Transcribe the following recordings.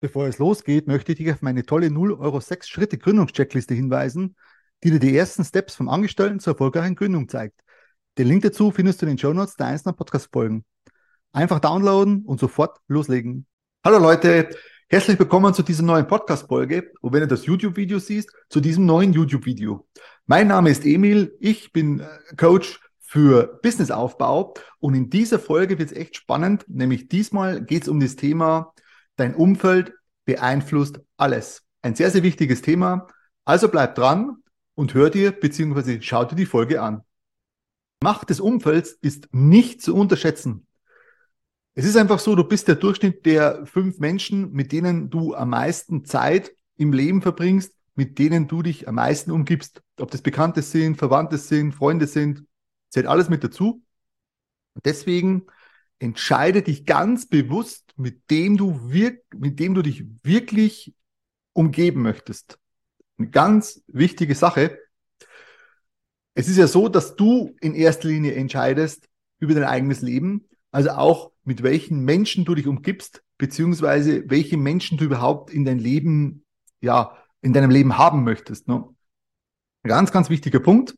Bevor es losgeht, möchte ich dich auf meine tolle 0 Euro 6 Schritte Gründungscheckliste hinweisen, die dir die ersten Steps vom Angestellten zur erfolgreichen Gründung zeigt. Den Link dazu findest du in den Show Notes der einzelnen Podcast-Folgen. Einfach downloaden und sofort loslegen. Hallo Leute, herzlich willkommen zu dieser neuen Podcast-Folge und wenn du das YouTube-Video siehst, zu diesem neuen YouTube-Video. Mein Name ist Emil, ich bin äh, Coach für Businessaufbau und in dieser Folge wird es echt spannend, nämlich diesmal geht es um das Thema Dein Umfeld beeinflusst alles. Ein sehr, sehr wichtiges Thema. Also bleib dran und hör dir bzw. schau dir die Folge an. Macht des Umfelds ist nicht zu unterschätzen. Es ist einfach so, du bist der Durchschnitt der fünf Menschen, mit denen du am meisten Zeit im Leben verbringst, mit denen du dich am meisten umgibst. Ob das Bekannte sind, Verwandte sind, Freunde sind, zählt alles mit dazu. deswegen entscheide dich ganz bewusst, mit dem du wirk mit dem du dich wirklich umgeben möchtest. Eine ganz wichtige Sache. Es ist ja so, dass du in erster Linie entscheidest über dein eigenes Leben, also auch mit welchen Menschen du dich umgibst, beziehungsweise welche Menschen du überhaupt in dein Leben, ja, in deinem Leben haben möchtest. Ne? Ganz, ganz wichtiger Punkt.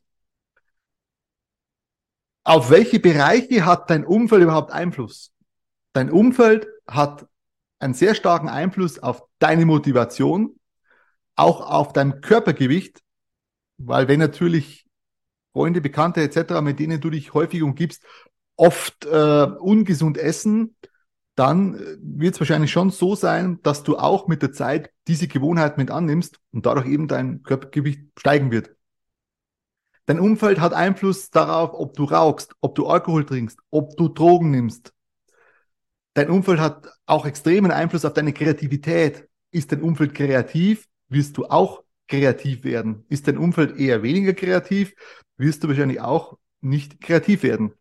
Auf welche Bereiche hat dein Umfeld überhaupt Einfluss? Dein Umfeld hat einen sehr starken Einfluss auf deine Motivation, auch auf dein Körpergewicht, weil wenn natürlich Freunde, Bekannte etc., mit denen du dich häufig umgibst, oft äh, ungesund essen, dann äh, wird es wahrscheinlich schon so sein, dass du auch mit der Zeit diese Gewohnheit mit annimmst und dadurch eben dein Körpergewicht steigen wird. Dein Umfeld hat Einfluss darauf, ob du rauchst, ob du Alkohol trinkst, ob du Drogen nimmst. Dein Umfeld hat auch extremen Einfluss auf deine Kreativität. Ist dein Umfeld kreativ, wirst du auch kreativ werden. Ist dein Umfeld eher weniger kreativ, wirst du wahrscheinlich auch nicht kreativ werden.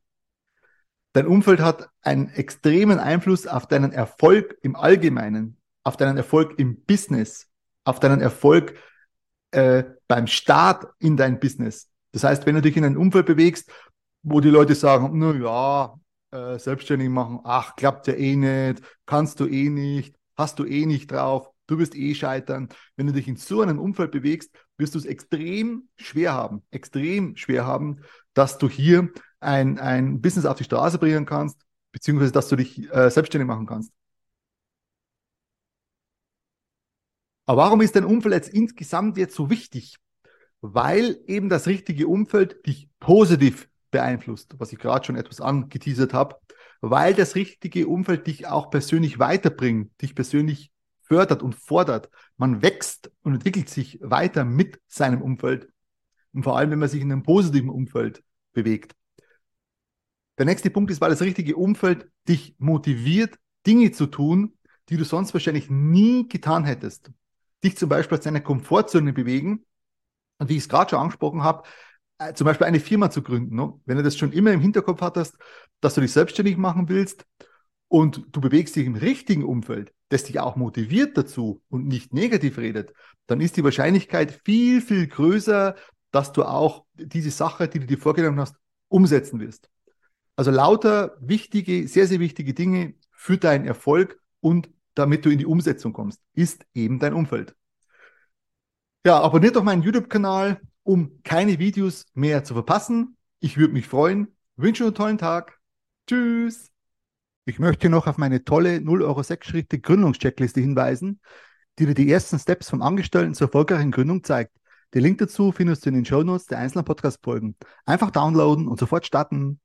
Dein Umfeld hat einen extremen Einfluss auf deinen Erfolg im Allgemeinen, auf deinen Erfolg im Business, auf deinen Erfolg äh, beim Start in dein Business. Das heißt, wenn du dich in ein Umfeld bewegst, wo die Leute sagen, na ja, äh, selbstständig machen, ach, klappt ja eh nicht, kannst du eh nicht, hast du eh nicht drauf, du wirst eh scheitern. Wenn du dich in so einem Umfeld bewegst, wirst du es extrem schwer haben, extrem schwer haben, dass du hier ein, ein Business auf die Straße bringen kannst, beziehungsweise dass du dich äh, selbstständig machen kannst. Aber warum ist dein Umfeld jetzt insgesamt jetzt so wichtig? Weil eben das richtige Umfeld dich positiv beeinflusst, was ich gerade schon etwas angeteasert habe, weil das richtige Umfeld dich auch persönlich weiterbringt, dich persönlich fördert und fordert. Man wächst und entwickelt sich weiter mit seinem Umfeld und vor allem, wenn man sich in einem positiven Umfeld bewegt. Der nächste Punkt ist, weil das richtige Umfeld dich motiviert, Dinge zu tun, die du sonst wahrscheinlich nie getan hättest. Dich zum Beispiel aus deiner Komfortzone bewegen und wie ich es gerade schon angesprochen habe, äh, zum Beispiel eine Firma zu gründen. Ne? Wenn du das schon immer im Hinterkopf hattest, dass du dich selbstständig machen willst und du bewegst dich im richtigen Umfeld, das dich auch motiviert dazu und nicht negativ redet, dann ist die Wahrscheinlichkeit viel, viel größer, dass du auch diese Sache, die du dir vorgenommen hast, umsetzen wirst. Also lauter wichtige, sehr, sehr wichtige Dinge für deinen Erfolg und damit du in die Umsetzung kommst, ist eben dein Umfeld. Ja, abonniert doch meinen YouTube-Kanal, um keine Videos mehr zu verpassen. Ich würde mich freuen. Wünsche einen tollen Tag. Tschüss. Ich möchte noch auf meine tolle 0 Euro 6 Schritte Gründungscheckliste hinweisen, die dir die ersten Steps vom Angestellten zur erfolgreichen Gründung zeigt. Den Link dazu findest du in den Show Notes der einzelnen Podcast-Folgen. Einfach downloaden und sofort starten.